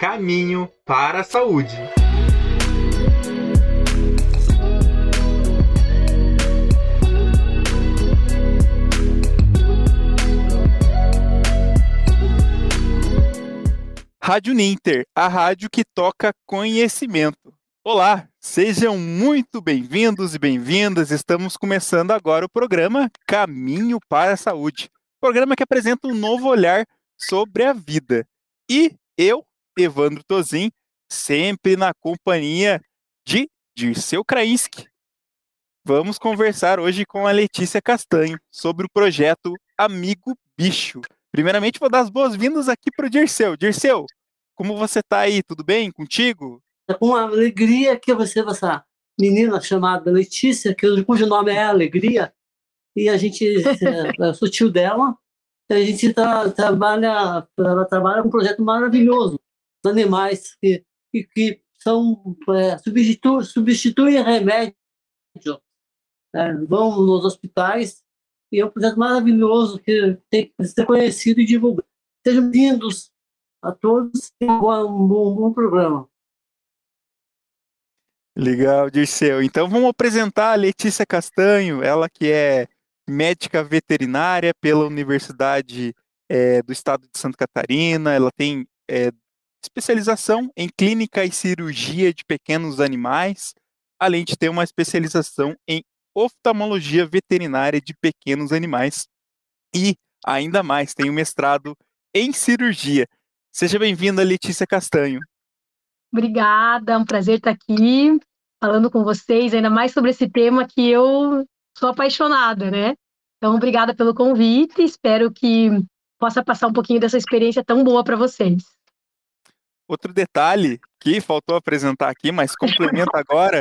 Caminho para a Saúde. Rádio Ninter, a rádio que toca conhecimento. Olá, sejam muito bem-vindos e bem-vindas. Estamos começando agora o programa Caminho para a Saúde, programa que apresenta um novo olhar sobre a vida. E eu, Evandro Tozin, sempre na companhia de Dirceu Krainski. Vamos conversar hoje com a Letícia Castanho sobre o projeto Amigo Bicho. Primeiramente, vou dar as boas-vindas aqui para o Dirceu. Dirceu, como você está aí? Tudo bem contigo? É uma alegria que você, essa menina chamada Letícia, cujo nome é Alegria, e a gente, é, eu sou tio dela, a gente tá, trabalha, ela trabalha um projeto maravilhoso, os animais que, que, que são, é, substitu, substituem remédio, é, vão nos hospitais, e é um projeto maravilhoso que tem que ser conhecido e divulgado. Sejam bem-vindos a todos e um bom, bom programa. Legal, Dirceu. Então vamos apresentar a Letícia Castanho, ela que é médica veterinária pela Universidade é, do Estado de Santa Catarina. Ela tem é, especialização em clínica e cirurgia de pequenos animais, além de ter uma especialização em oftalmologia veterinária de pequenos animais. E, ainda mais, tem um mestrado em cirurgia. Seja bem-vinda, Letícia Castanho. Obrigada, é um prazer estar aqui falando com vocês, ainda mais sobre esse tema que eu sou apaixonada, né? Então, obrigada pelo convite, espero que possa passar um pouquinho dessa experiência tão boa para vocês. Outro detalhe que faltou apresentar aqui, mas complementa agora,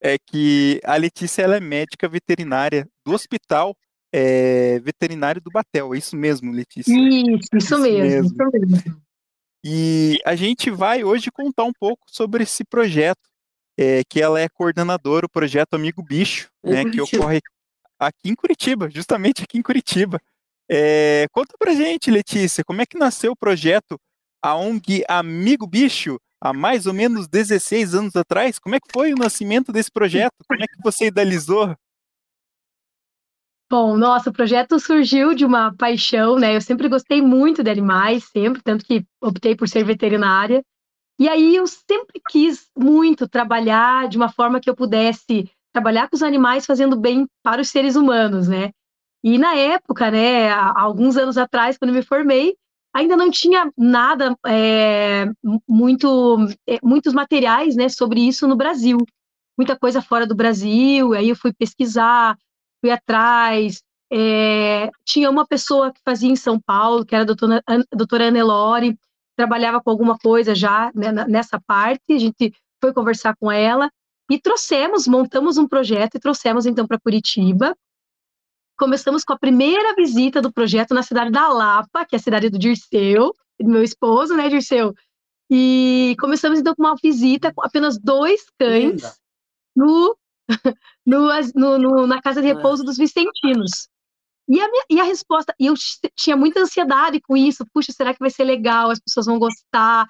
é que a Letícia ela é médica veterinária do hospital é, veterinário do Batel. É isso mesmo, Letícia? Isso, isso, isso mesmo, mesmo, isso mesmo. E a gente vai hoje contar um pouco sobre esse projeto, é, que ela é coordenadora, o projeto Amigo Bicho, né, que ocorre aqui em Curitiba, justamente aqui em Curitiba. É, conta pra gente, Letícia, como é que nasceu o projeto a ONG Amigo Bicho, há mais ou menos 16 anos atrás? Como é que foi o nascimento desse projeto? Como é que você idealizou? Bom, nossa, o projeto surgiu de uma paixão, né? Eu sempre gostei muito de animais, sempre, tanto que optei por ser veterinária. E aí eu sempre quis muito trabalhar de uma forma que eu pudesse trabalhar com os animais fazendo bem para os seres humanos, né? E na época, né, há alguns anos atrás, quando me formei, ainda não tinha nada, é, muito, é, muitos materiais, né, sobre isso no Brasil. Muita coisa fora do Brasil, aí eu fui pesquisar, fui atrás. É, tinha uma pessoa que fazia em São Paulo, que era a doutora, a doutora Anelore, trabalhava com alguma coisa já né, nessa parte, a gente foi conversar com ela e trouxemos, montamos um projeto e trouxemos então para Curitiba. Começamos com a primeira visita do projeto na cidade da Lapa, que é a cidade do Dirceu, do meu esposo, né, Dirceu? E começamos então com uma visita com apenas dois cães no no, no, no, na casa de repouso dos Vicentinos. E a, minha, e a resposta, e eu tinha muita ansiedade com isso, puxa, será que vai ser legal, as pessoas vão gostar,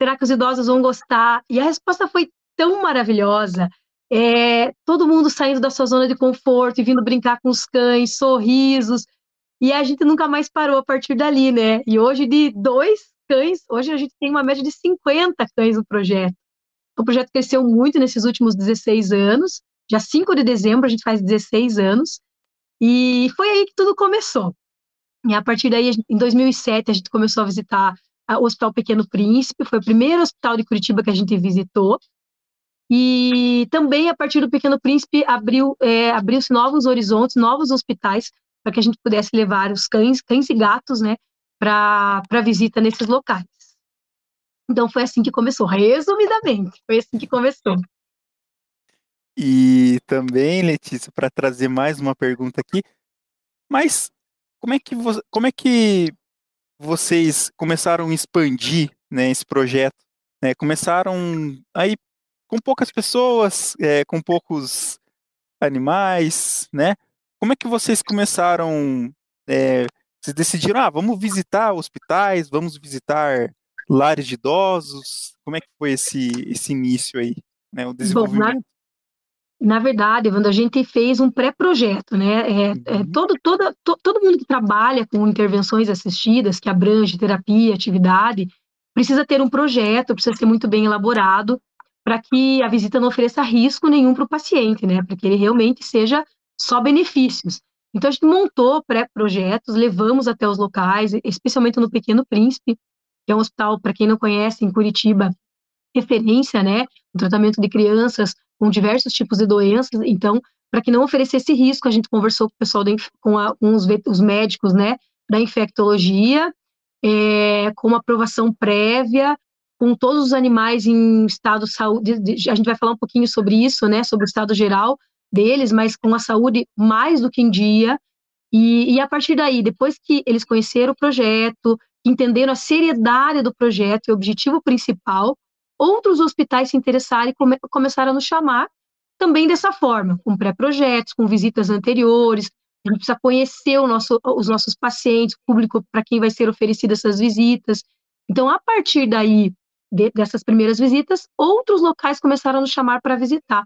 será que os idosos vão gostar? E a resposta foi tão maravilhosa, é, todo mundo saindo da sua zona de conforto e vindo brincar com os cães, sorrisos, e a gente nunca mais parou a partir dali, né? E hoje de dois cães, hoje a gente tem uma média de 50 cães no projeto. O projeto cresceu muito nesses últimos 16 anos, Dia 5 de dezembro, a gente faz 16 anos. E foi aí que tudo começou. E a partir daí, em 2007, a gente começou a visitar o Hospital Pequeno Príncipe, foi o primeiro hospital de Curitiba que a gente visitou. E também, a partir do Pequeno Príncipe, abriu, é, abriu-se novos horizontes, novos hospitais, para que a gente pudesse levar os cães, cães e gatos, né, para visita nesses locais. Então, foi assim que começou, resumidamente, foi assim que começou. E também, Letícia, para trazer mais uma pergunta aqui, mas como é que, vo como é que vocês começaram a expandir né, esse projeto? Né? Começaram aí com poucas pessoas, é, com poucos animais, né? Como é que vocês começaram? É, vocês decidiram, ah, vamos visitar hospitais, vamos visitar lares de idosos? Como é que foi esse, esse início aí, né, o desenvolvimento? Bom, na, na verdade, Evandro, a gente fez um pré-projeto, né? É, é uhum. todo, toda, to, todo mundo que trabalha com intervenções assistidas, que abrange terapia, atividade, precisa ter um projeto, precisa ser muito bem elaborado para que a visita não ofereça risco nenhum para o paciente, né? Para que ele realmente seja só benefícios. Então a gente montou pré-projetos, levamos até os locais, especialmente no Pequeno Príncipe, que é um hospital, para quem não conhece, em Curitiba, referência, né? Tratamento de crianças com diversos tipos de doenças. Então, para que não oferecesse risco, a gente conversou com o pessoal, com, a, com os, os, médicos, né? Da infectologia, é, com uma aprovação prévia, com todos os animais em estado de saúde. A gente vai falar um pouquinho sobre isso, né? Sobre o estado geral deles, mas com a saúde mais do que em dia. E, e a partir daí, depois que eles conheceram o projeto, entenderam a seriedade do projeto e o objetivo principal, outros hospitais se interessaram e come, começaram a nos chamar também dessa forma, com pré-projetos, com visitas anteriores. A gente precisa conhecer nosso, os nossos pacientes, o público para quem vai ser oferecidas essas visitas. Então, a partir daí, de, dessas primeiras visitas, outros locais começaram a nos chamar para visitar.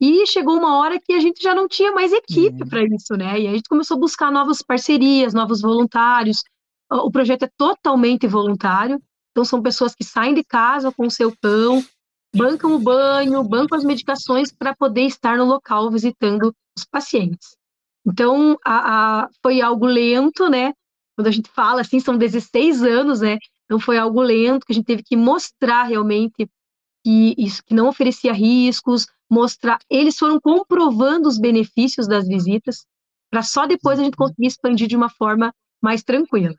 E chegou uma hora que a gente já não tinha mais equipe uhum. para isso, né? E a gente começou a buscar novas parcerias, novos voluntários. O projeto é totalmente voluntário, então são pessoas que saem de casa com o seu cão, bancam o banho, bancam as medicações para poder estar no local visitando os pacientes. Então, a, a, foi algo lento, né? Quando a gente fala assim, são 16 anos, né? Então foi algo lento que a gente teve que mostrar realmente que isso que não oferecia riscos, mostrar, eles foram comprovando os benefícios das visitas, para só depois a gente uhum. conseguir expandir de uma forma mais tranquila.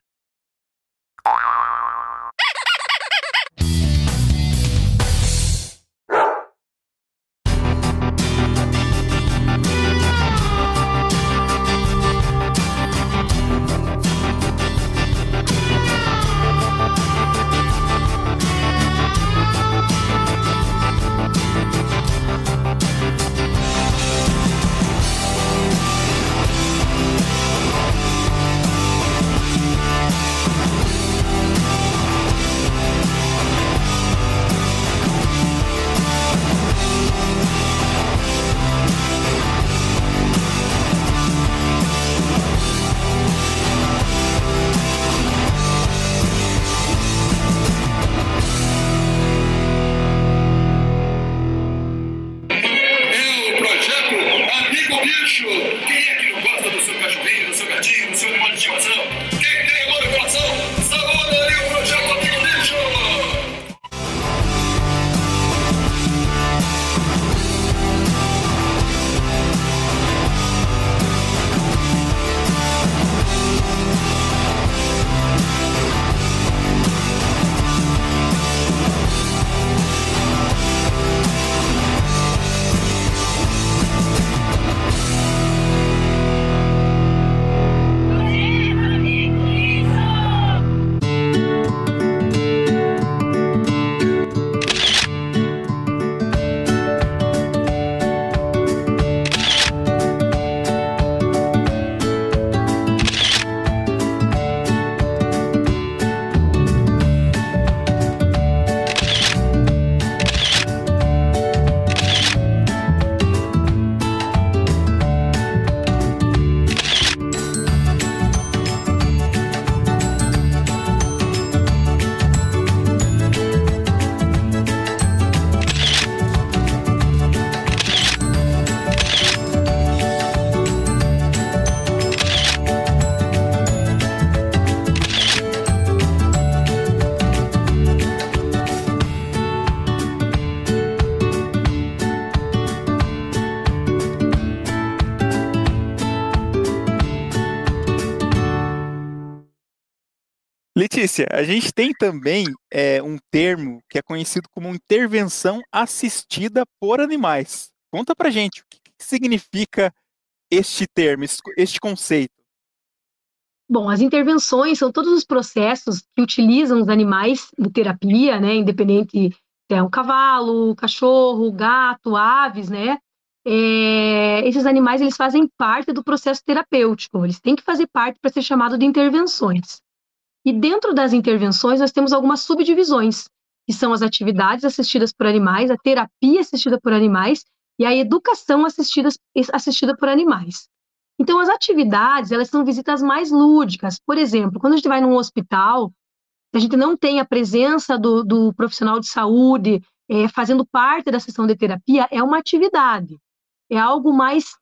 O bicho, Quem é que não gosta do seu cachorrinho, do seu gatinho, do seu animal de estimação? Letícia, a gente tem também é, um termo que é conhecido como intervenção assistida por animais. Conta pra gente o que, que significa este termo, este conceito. Bom, as intervenções são todos os processos que utilizam os animais de terapia, né, independente se é um cavalo, cachorro, gato, aves, né, é, esses animais eles fazem parte do processo terapêutico, eles têm que fazer parte para ser chamado de intervenções. E dentro das intervenções, nós temos algumas subdivisões, que são as atividades assistidas por animais, a terapia assistida por animais e a educação assistida, assistida por animais. Então, as atividades, elas são visitas mais lúdicas. Por exemplo, quando a gente vai num hospital, a gente não tem a presença do, do profissional de saúde é, fazendo parte da sessão de terapia, é uma atividade. É algo mais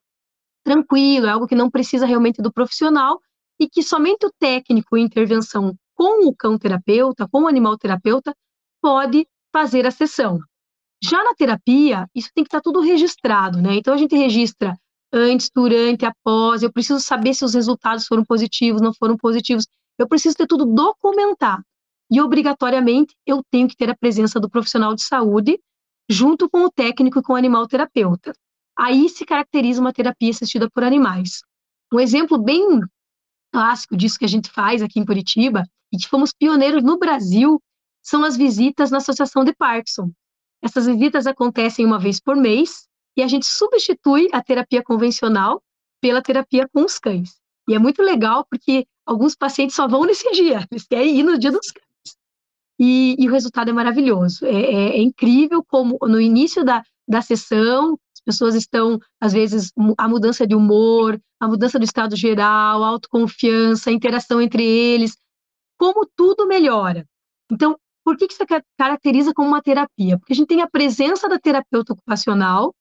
tranquilo, é algo que não precisa realmente do profissional e que somente o técnico em intervenção com o cão terapeuta, com o animal terapeuta, pode fazer a sessão. Já na terapia, isso tem que estar tudo registrado, né? Então a gente registra antes, durante, após. Eu preciso saber se os resultados foram positivos, não foram positivos. Eu preciso ter tudo documentado. E obrigatoriamente eu tenho que ter a presença do profissional de saúde junto com o técnico e com o animal terapeuta. Aí se caracteriza uma terapia assistida por animais. Um exemplo bem clássico disso que a gente faz aqui em Curitiba e que fomos pioneiros no Brasil são as visitas na Associação de Parkinson. Essas visitas acontecem uma vez por mês e a gente substitui a terapia convencional pela terapia com os cães. E é muito legal porque alguns pacientes só vão nesse dia, eles querem ir no dia dos cães. E, e o resultado é maravilhoso. É, é, é, incrível como no início da, da sessão pessoas estão, às vezes, a mudança de humor, a mudança do estado geral, a autoconfiança, a interação entre eles, como tudo melhora. Então, por que, que isso caracteriza como uma terapia? Porque a gente tem a presença da terapeuta ocupacional,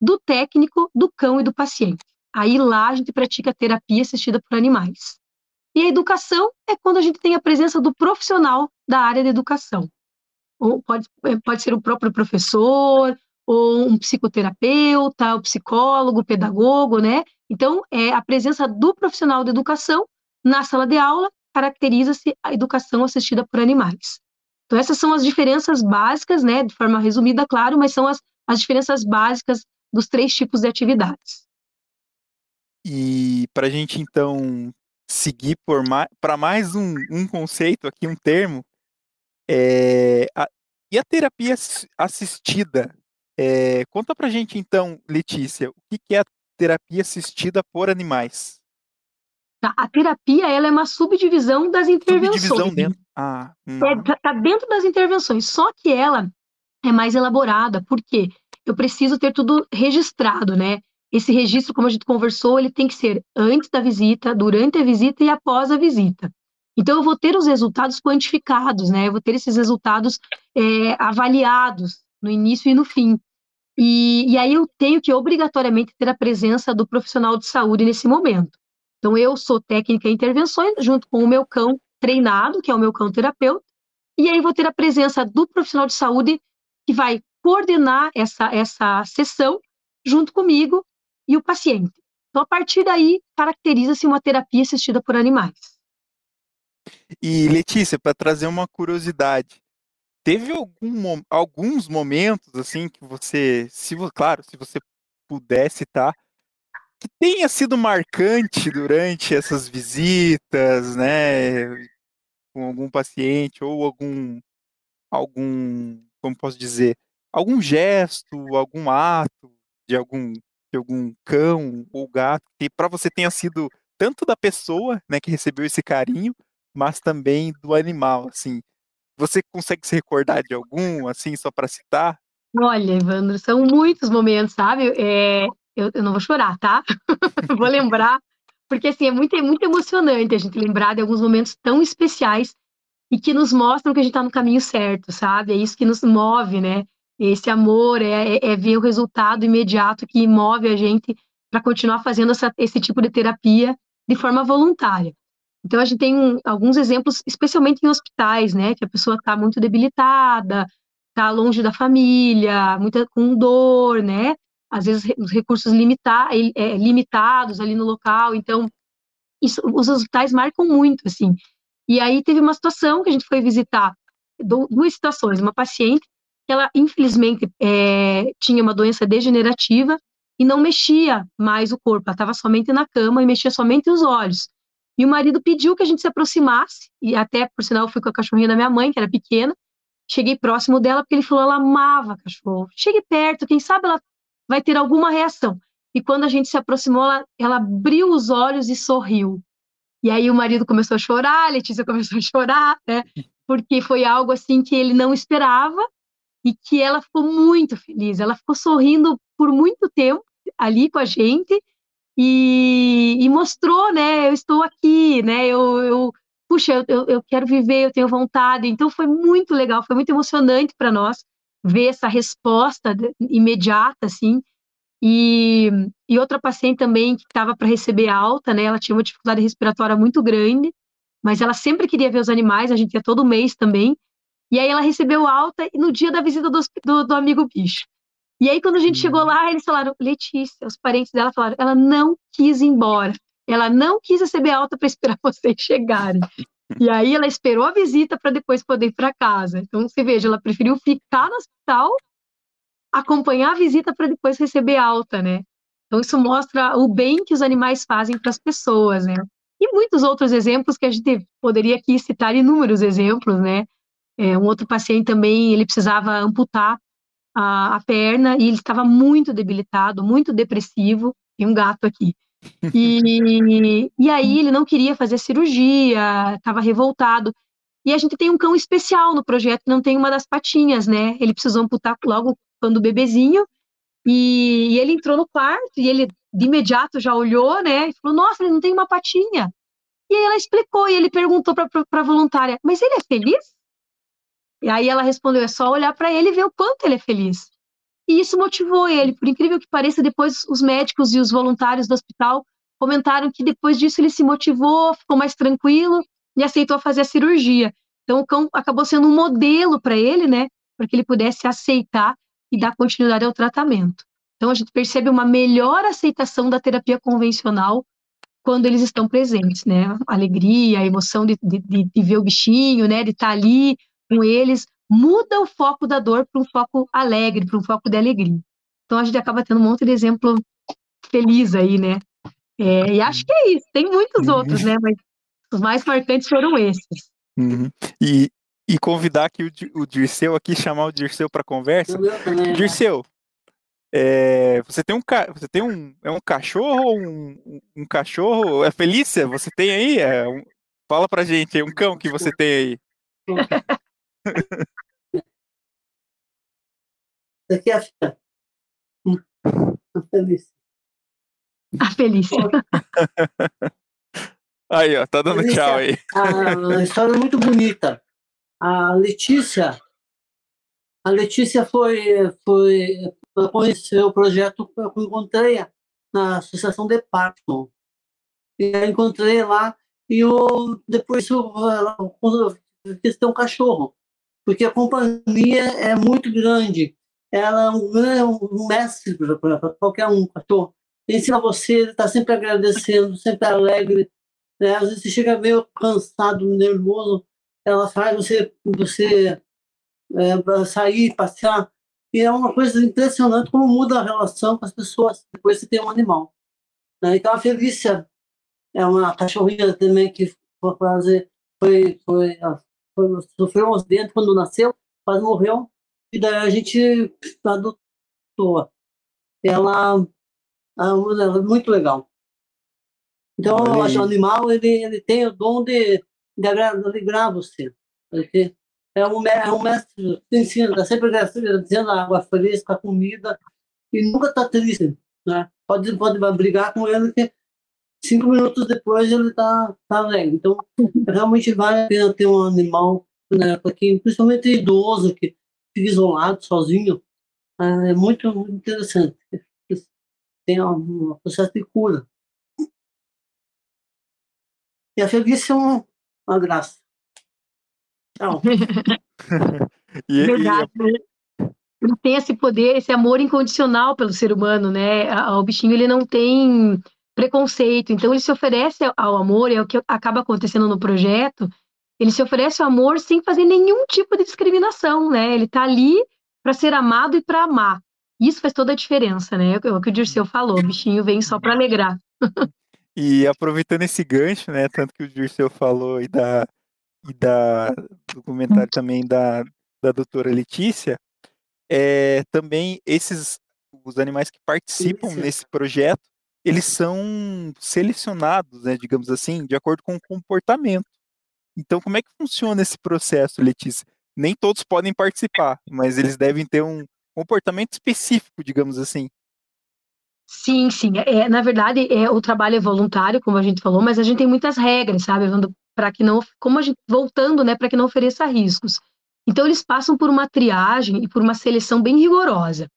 do técnico, do cão e do paciente. Aí lá a gente pratica terapia assistida por animais. E a educação é quando a gente tem a presença do profissional da área de educação. Ou pode, é, pode ser o próprio professor, ou um psicoterapeuta, o psicólogo, o pedagogo, né? Então, é a presença do profissional de educação na sala de aula caracteriza-se a educação assistida por animais. Então, essas são as diferenças básicas, né? De forma resumida, claro, mas são as, as diferenças básicas dos três tipos de atividades. E para a gente então seguir para mais um, um, conceito aqui, um termo, é, a, e a terapia assistida? É, conta para a gente então, Letícia, o que, é a terapia assistida por animais? Tá, a terapia ela é uma subdivisão das intervenções. Subdivisão dentro. Ah, hum. é, tá, tá dentro das intervenções, só que ela é mais elaborada, porque eu preciso ter tudo registrado, né? Esse registro, como a gente conversou, ele tem que ser antes da visita, durante a visita e após a visita. Então, eu vou ter os resultados quantificados, né? Eu vou ter esses resultados é, avaliados no início e no fim. E, e aí eu tenho que obrigatoriamente ter a presença do profissional de saúde nesse momento. Então, eu sou técnica em intervenções, junto com o meu cão treinado, que é o meu cão terapeuta, e aí vou ter a presença do profissional de saúde que vai coordenar essa, essa sessão junto comigo e o paciente. Então, a partir daí, caracteriza-se uma terapia assistida por animais. E, Letícia, para trazer uma curiosidade, teve algum, alguns momentos, assim, que você, se, claro, se você puder citar, que tenha sido marcante durante essas visitas, né, com algum paciente ou algum, algum, como posso dizer, algum gesto, algum ato de algum, de algum cão ou gato que para você tenha sido tanto da pessoa, né, que recebeu esse carinho, mas também do animal, assim. Você consegue se recordar de algum, assim, só para citar? Olha, Evandro, são muitos momentos, sabe? É, eu, eu não vou chorar, tá? vou lembrar, porque assim, é muito, é muito emocionante a gente lembrar de alguns momentos tão especiais e que nos mostram que a gente está no caminho certo, sabe? É isso que nos move, né? Esse amor é, é, é ver o resultado imediato que move a gente para continuar fazendo essa, esse tipo de terapia de forma voluntária. Então, a gente tem alguns exemplos, especialmente em hospitais, né? Que a pessoa está muito debilitada, está longe da família, muita, com dor, né? às vezes os recursos limita, é, limitados ali no local, então isso, os hospitais marcam muito, assim. E aí teve uma situação que a gente foi visitar, duas situações, uma paciente que ela infelizmente é, tinha uma doença degenerativa e não mexia mais o corpo, ela estava somente na cama e mexia somente os olhos. E o marido pediu que a gente se aproximasse, e até, por sinal, eu fui com a cachorrinha da minha mãe, que era pequena, cheguei próximo dela, porque ele falou, ela amava cachorro. Chegue perto, quem sabe ela vai ter alguma reação. E quando a gente se aproximou, ela, ela abriu os olhos e sorriu. E aí o marido começou a chorar, a Letícia começou a chorar, né? Porque foi algo assim que ele não esperava e que ela ficou muito feliz. Ela ficou sorrindo por muito tempo ali com a gente e, e mostrou, né? Eu estou aqui, né? Eu, eu puxa, eu, eu quero viver, eu tenho vontade. Então foi muito legal, foi muito emocionante para nós ver essa resposta imediata, assim. E, e outra paciente também que estava para receber alta, né? Ela tinha uma dificuldade respiratória muito grande, mas ela sempre queria ver os animais, a gente ia todo mês também. E aí ela recebeu alta no dia da visita do, do, do amigo bicho. E aí, quando a gente chegou uhum. lá, eles falaram, Letícia, os parentes dela falaram, ela não quis ir embora. Ela não quis receber alta para esperar vocês chegarem. E aí ela esperou a visita para depois poder ir para casa. Então você veja, ela preferiu ficar no hospital, acompanhar a visita para depois receber alta, né? Então isso mostra o bem que os animais fazem para as pessoas, né? E muitos outros exemplos que a gente poderia aqui citar inúmeros exemplos, né? É, um outro paciente também, ele precisava amputar a, a perna e ele estava muito debilitado, muito depressivo. Tem um gato aqui. E, e aí ele não queria fazer cirurgia, estava revoltado. E a gente tem um cão especial no projeto, não tem uma das patinhas, né? Ele precisou amputar logo quando bebezinho. E, e ele entrou no quarto e ele de imediato já olhou, né? E falou: Nossa, ele não tem uma patinha. E aí ela explicou e ele perguntou para a voluntária: Mas ele é feliz? E aí ela respondeu: É só olhar para ele e ver o quanto ele é feliz. E isso motivou ele. Por incrível que pareça, depois os médicos e os voluntários do hospital comentaram que depois disso ele se motivou, ficou mais tranquilo e aceitou fazer a cirurgia. Então o cão acabou sendo um modelo para ele, né, para que ele pudesse aceitar e dar continuidade ao tratamento. Então a gente percebe uma melhor aceitação da terapia convencional quando eles estão presentes, né? A alegria, a emoção de, de, de ver o bichinho, né, de estar ali com eles, muda o foco da dor para um foco alegre, para um foco de alegria. Então a gente acaba tendo um monte de exemplo feliz aí, né? É, e acho que é isso. Tem muitos uhum. outros, né? Mas os mais marcantes foram esses. Uhum. E, e convidar aqui o, o Dirceu aqui, chamar o Dirceu para conversa. Né? Dirceu, é, você tem um você tem um é um cachorro ou um, um cachorro? É Felícia? Você tem aí? É um, fala pra gente, é um cão que você tem aí. Daqui a ficar. A Felícia. A Felícia. Aí, ó, tá dando Felícia, tchau aí. A, a história é muito bonita. A Letícia, a Letícia foi, foi conhecer o projeto que eu encontrei na Associação de Parton. E eu encontrei lá e eu, depois eu, eu quis ter um cachorro porque a companhia é muito grande. Ela é um, um mestre para qualquer um pastor. Ensina você, está sempre agradecendo, sempre alegre. Né? Às vezes você chega meio cansado, nervoso, ela faz você, você é, sair, passear. E é uma coisa impressionante como muda a relação com as pessoas depois que tem um animal. Né? Então a Felícia é uma cachorrinha também que foi fazer, foi, foi, sofreu um acidente quando nasceu, quase morreu, e daí a gente adotou. Ela, ela é muito legal. Então, eu acho que o animal ele, ele tem o dom de, de alegrar você. Porque é um, é um mestre que ensina, está sempre dizendo água fresca, comida, e nunca está triste. Né? Pode, pode brigar com ele, que cinco minutos depois ele tá, tá alegre. Então, realmente vale a pena ter um animal, né, para quem, principalmente idoso, que fica isolado, sozinho, é muito, muito interessante. Tem um, um processo de cura. E a felícia é uma, uma graça. Tchau. e, Verdade. Ele tem esse poder, esse amor incondicional pelo ser humano, né? O bichinho ele não tem preconceito. Então, ele se oferece ao amor, é o que acaba acontecendo no projeto. Ele se oferece ao amor sem fazer nenhum tipo de discriminação, né? Ele está ali para ser amado e para amar. Isso faz toda a diferença, né? É o que o Dirceu falou, o bichinho vem só para alegrar. E aproveitando esse gancho, né, tanto que o Dirceu falou e da, e da do comentário também da, da doutora Letícia, é, também esses os animais que participam Isso. nesse projeto, eles são selecionados, né, digamos assim, de acordo com o comportamento. Então, como é que funciona esse processo, Letícia? Nem todos podem participar, mas eles devem ter um comportamento específico, digamos assim. Sim, sim. É, na verdade, é, o trabalho é voluntário, como a gente falou, mas a gente tem muitas regras, sabe? Para que não, como a gente, voltando, né, para que não ofereça riscos. Então, eles passam por uma triagem e por uma seleção bem rigorosa.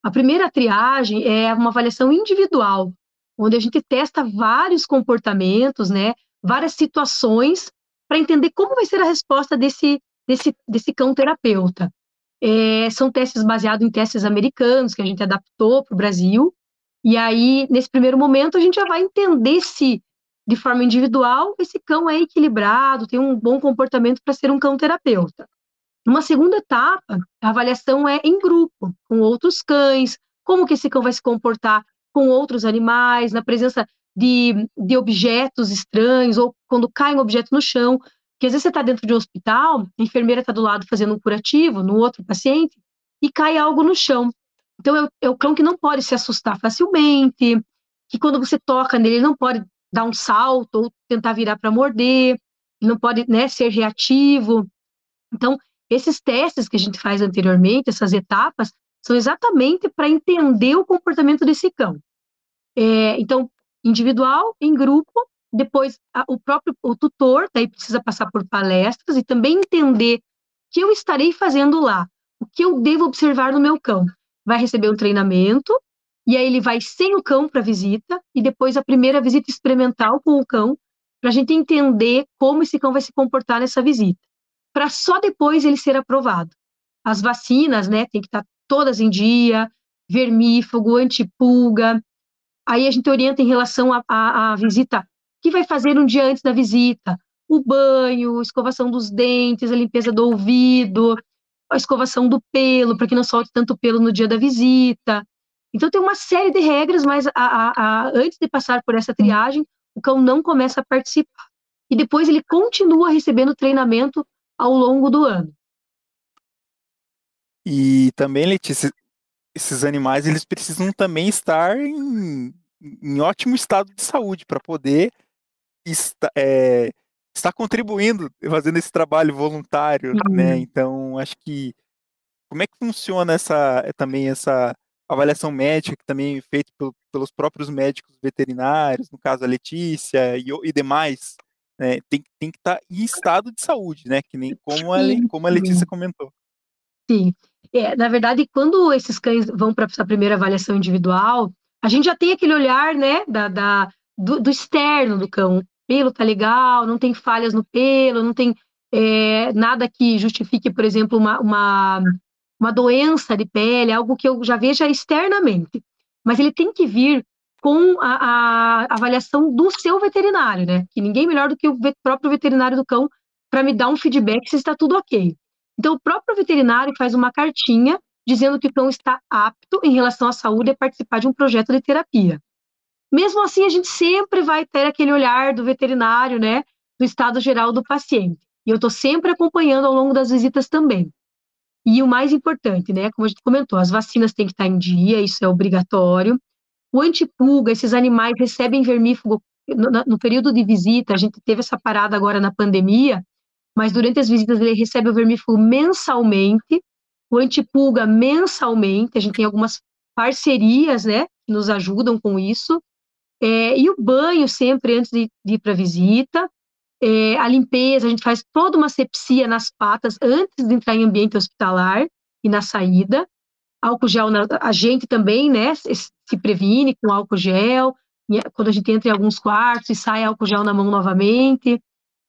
A primeira triagem é uma avaliação individual, onde a gente testa vários comportamentos, né, várias situações, para entender como vai ser a resposta desse, desse, desse cão terapeuta. É, são testes baseados em testes americanos, que a gente adaptou para o Brasil, e aí, nesse primeiro momento, a gente já vai entender se, de forma individual, esse cão é equilibrado, tem um bom comportamento para ser um cão terapeuta. Numa segunda etapa, a avaliação é em grupo, com outros cães, como que esse cão vai se comportar com outros animais, na presença de, de objetos estranhos, ou quando cai um objeto no chão, porque às vezes você está dentro de um hospital, a enfermeira está do lado fazendo um curativo no outro paciente, e cai algo no chão. Então é o, é o cão que não pode se assustar facilmente, que quando você toca nele, ele não pode dar um salto ou tentar virar para morder, não pode né, ser reativo. Então, esses testes que a gente faz anteriormente, essas etapas, são exatamente para entender o comportamento desse cão. É, então, individual, em grupo, depois a, o próprio o tutor daí precisa passar por palestras e também entender o que eu estarei fazendo lá, o que eu devo observar no meu cão. Vai receber um treinamento e aí ele vai sem o cão para visita e depois a primeira visita experimental com o cão para a gente entender como esse cão vai se comportar nessa visita para só depois ele ser aprovado. As vacinas, né, tem que estar tá todas em dia, vermífugo, antipulga. Aí a gente orienta em relação à visita, o que vai fazer um dia antes da visita? O banho, a escovação dos dentes, a limpeza do ouvido, a escovação do pelo, para que não solte tanto pelo no dia da visita. Então tem uma série de regras, mas a, a, a, antes de passar por essa triagem, o cão não começa a participar. E depois ele continua recebendo treinamento ao longo do ano. E também, Letícia, esses animais eles precisam também estar em, em ótimo estado de saúde para poder estar, é, estar contribuindo, fazendo esse trabalho voluntário, né? uhum. né? Então, acho que como é que funciona essa também essa avaliação médica que também é feita pelo, pelos próprios médicos veterinários, no caso a Letícia e, e demais né, tem, tem que estar tá em estado de saúde, né? Que nem como a, como a Letícia comentou. Sim. É, na verdade, quando esses cães vão para essa primeira avaliação individual, a gente já tem aquele olhar, né, da, da do, do, externo do cão. O pelo tá legal, não tem falhas no pelo, não tem é, nada que justifique, por exemplo, uma, uma, uma doença de pele, algo que eu já veja externamente. Mas ele tem que vir com a, a, avaliação do seu veterinário, né? Que ninguém melhor do que o próprio veterinário do cão para me dar um feedback se está tudo ok. Então, o próprio veterinário faz uma cartinha dizendo que o cão está apto em relação à saúde a participar de um projeto de terapia. Mesmo assim, a gente sempre vai ter aquele olhar do veterinário, né? Do estado geral do paciente. E eu estou sempre acompanhando ao longo das visitas também. E o mais importante, né? Como a gente comentou, as vacinas têm que estar em dia, isso é obrigatório. O antipulga, esses animais recebem vermífugo no, no, período de visita, a gente teve essa parada agora na pandemia, mas durante as visitas ele recebe o vermífugo mensalmente, o antipulga mensalmente, a gente tem algumas parcerias, né, que nos ajudam com isso, é, e o banho sempre antes de, de ir para a visita, é, a limpeza, a gente faz toda uma sepsia nas patas antes de entrar em ambiente hospitalar e na saída, álcool gel, na, a gente também, né, se previne com álcool gel, quando a gente entra em alguns quartos e sai álcool gel na mão novamente.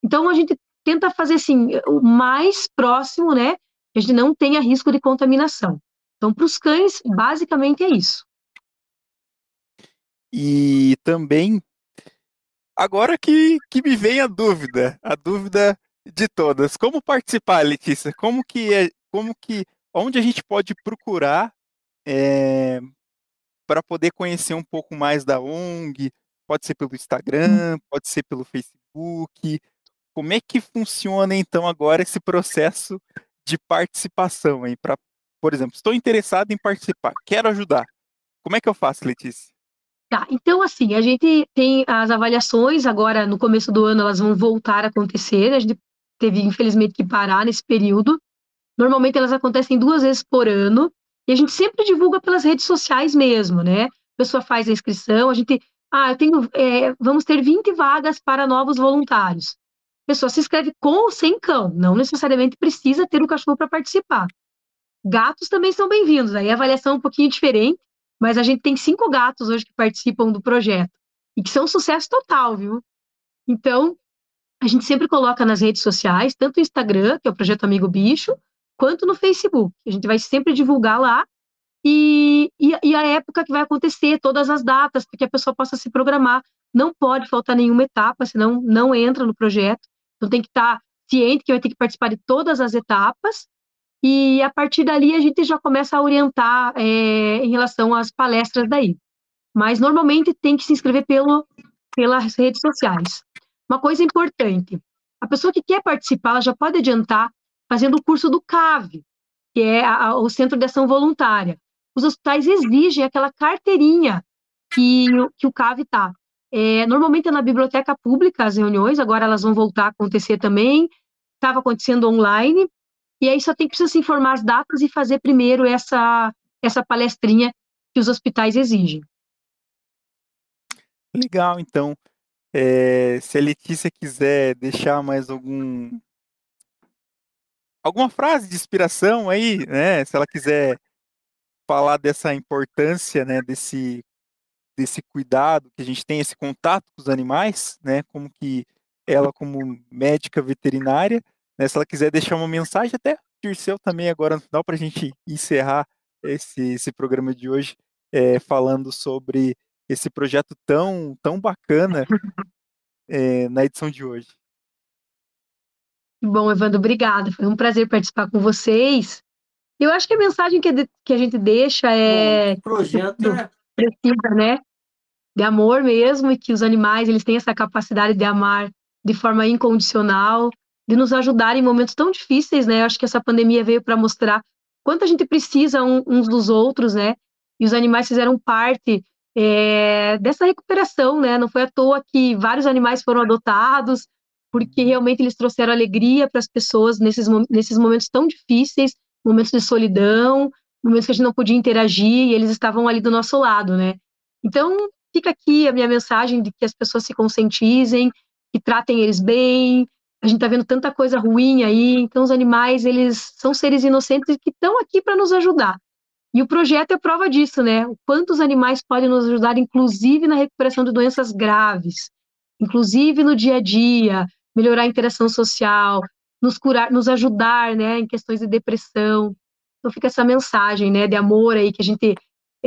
Então, a gente tenta fazer, assim, o mais próximo, né, que a gente não tenha risco de contaminação. Então, para os cães, basicamente é isso. E também, agora que, que me vem a dúvida, a dúvida de todas, como participar, Letícia? Como que é, como que onde a gente pode procurar é, para poder conhecer um pouco mais da ONG? Pode ser pelo Instagram, pode ser pelo Facebook. Como é que funciona então agora esse processo de participação, hein? Pra, por exemplo, estou interessado em participar, quero ajudar. Como é que eu faço, Letícia? Tá, então assim, a gente tem as avaliações, agora no começo do ano elas vão voltar a acontecer, a gente teve infelizmente que parar nesse período. Normalmente elas acontecem duas vezes por ano, e a gente sempre divulga pelas redes sociais mesmo, né? A pessoa faz a inscrição, a gente, ah, eu tenho, é, vamos ter 20 vagas para novos voluntários. Pessoa se inscreve com ou sem cão, não necessariamente precisa ter um cachorro para participar. Gatos também são bem-vindos, aí a avaliação é um pouquinho diferente, mas a gente tem cinco gatos hoje que participam do projeto e que são um sucesso total, viu? Então, a gente sempre coloca nas redes sociais, tanto no Instagram, que é o Projeto Amigo Bicho, quanto no Facebook. A gente vai sempre divulgar lá e, e, e, a época que vai acontecer, todas as datas, para que a pessoa possa se programar. Não pode faltar nenhuma etapa, senão não entra no projeto. Então tem que estar ciente que vai ter que participar de todas as etapas e a partir dali a gente já começa a orientar é, em relação às palestras daí. Mas normalmente tem que se inscrever pelo, pelas redes sociais. Uma coisa importante, a pessoa que quer participar, ela já pode adiantar fazendo o curso do CAV, que é a, o Centro de Ação Voluntária. Os hospitais exigem aquela carteirinha que, que o CAV está. É, normalmente é na biblioteca pública as reuniões, agora elas vão voltar a acontecer também. Estava acontecendo online, e aí só tem que se informar as datas e fazer primeiro essa, essa palestrinha que os hospitais exigem. Legal, então. É, se a Letícia quiser deixar mais algum alguma frase de inspiração aí, né? Se ela quiser falar dessa importância, né? Desse desse cuidado que a gente tem, esse contato com os animais, né? Como que ela, como médica veterinária, né, se ela quiser deixar uma mensagem, até Dirceu também agora no final, para a gente encerrar esse, esse programa de hoje, é, falando sobre esse projeto tão, tão bacana é, na edição de hoje. Bom, Evandro, obrigada. Foi um prazer participar com vocês. Eu acho que a mensagem que, que a gente deixa é. O projeto é... precisa, né? De amor mesmo, e que os animais eles têm essa capacidade de amar de forma incondicional, de nos ajudar em momentos tão difíceis, né? Acho que essa pandemia veio para mostrar quanto a gente precisa uns dos outros, né? E os animais fizeram parte é, dessa recuperação, né? Não foi à toa que vários animais foram adotados, porque realmente eles trouxeram alegria para as pessoas nesses, nesses momentos tão difíceis, momentos de solidão, momentos que a gente não podia interagir e eles estavam ali do nosso lado, né? Então, fica aqui a minha mensagem de que as pessoas se conscientizem, que tratem eles bem, a gente está vendo tanta coisa ruim aí, então os animais, eles são seres inocentes que estão aqui para nos ajudar. E o projeto é prova disso, né? O quanto os animais podem nos ajudar, inclusive na recuperação de doenças graves, inclusive no dia a dia, melhorar a interação social, nos curar, nos ajudar, né, em questões de depressão. Então fica essa mensagem, né, de amor aí que a gente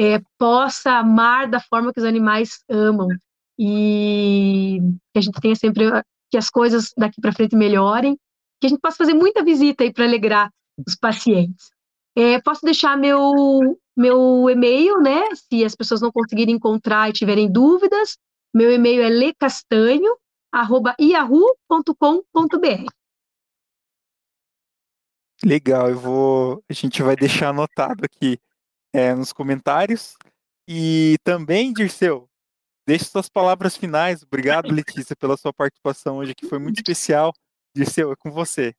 é, possa amar da forma que os animais amam e que a gente tenha sempre que as coisas daqui para frente melhorem, que a gente possa fazer muita visita aí para alegrar os pacientes. É, posso deixar meu, meu e-mail, né? Se as pessoas não conseguirem encontrar e tiverem dúvidas, meu e-mail é lecastanho@yahoo.com.br. Legal, eu vou, a gente vai deixar anotado aqui é, nos comentários. E também, Dirceu, Deixe suas palavras finais. Obrigado, Letícia, pela sua participação hoje, que foi muito especial. Dirceu, é com você.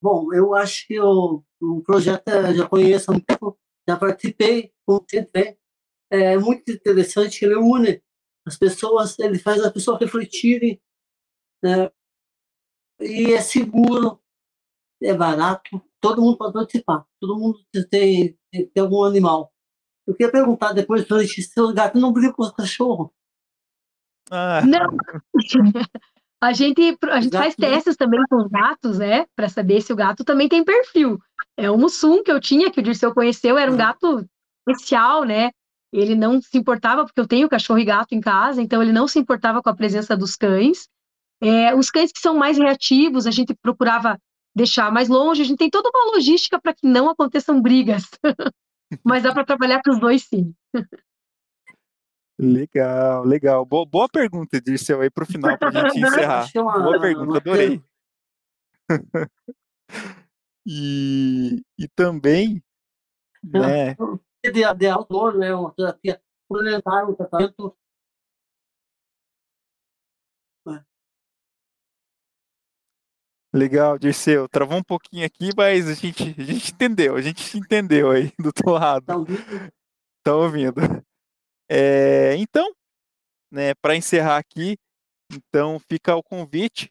Bom, eu acho que o, o projeto eu já conheço há um tempo, já participei com o. É muito interessante, ele une as pessoas, ele faz as pessoas refletirem, né? e é seguro, é barato, todo mundo pode participar, todo mundo tem, tem, tem algum animal. Eu queria perguntar depois para se o gato não briga com o cachorro. Ah. Não. A gente, a gente faz testes também com os gatos, né? Para saber se o gato também tem perfil. É o Mussum que eu tinha, que o Dirceu conheceu, era um ah. gato especial, né? Ele não se importava, porque eu tenho cachorro e gato em casa, então ele não se importava com a presença dos cães. É, os cães que são mais reativos, a gente procurava deixar mais longe. A gente tem toda uma logística para que não aconteçam brigas. Mas dá para trabalhar com os dois, sim. Legal, legal. Boa, boa pergunta, Dirceu, aí para o final, para a gente encerrar. boa pergunta, adorei. e, e também né? De, de autor, né? Uma terapia complementar, um tratamento Legal, Dirceu. Travou um pouquinho aqui, mas a gente, a gente entendeu, a gente entendeu aí do teu lado. Tá ouvindo? Tá ouvindo. É, então, né, para encerrar aqui, então fica o convite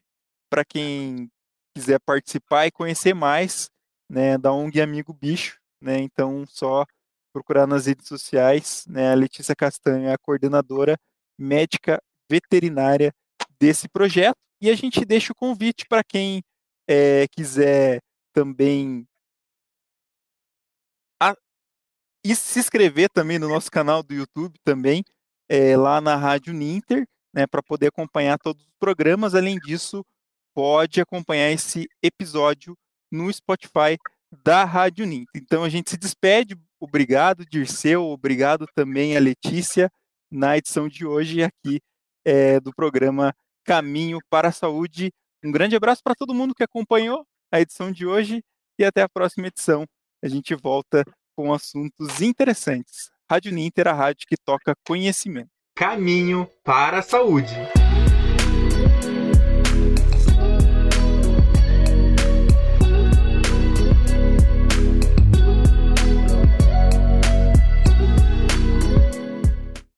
para quem quiser participar e conhecer mais, né, da ONG Amigo Bicho, né? Então, só procurar nas redes sociais, né? A Letícia Castanha é a coordenadora médica veterinária desse projeto. E a gente deixa o convite para quem é, quiser também a, e se inscrever também no nosso canal do YouTube também, é, lá na Rádio Ninter, né, para poder acompanhar todos os programas. Além disso, pode acompanhar esse episódio no Spotify da Rádio Ninter. Então a gente se despede. Obrigado, Dirceu. Obrigado também a Letícia na edição de hoje aqui é, do programa Caminho para a Saúde. Um grande abraço para todo mundo que acompanhou a edição de hoje e até a próxima edição. A gente volta com assuntos interessantes. Rádio Ninter, a rádio que toca conhecimento. Caminho para a Saúde.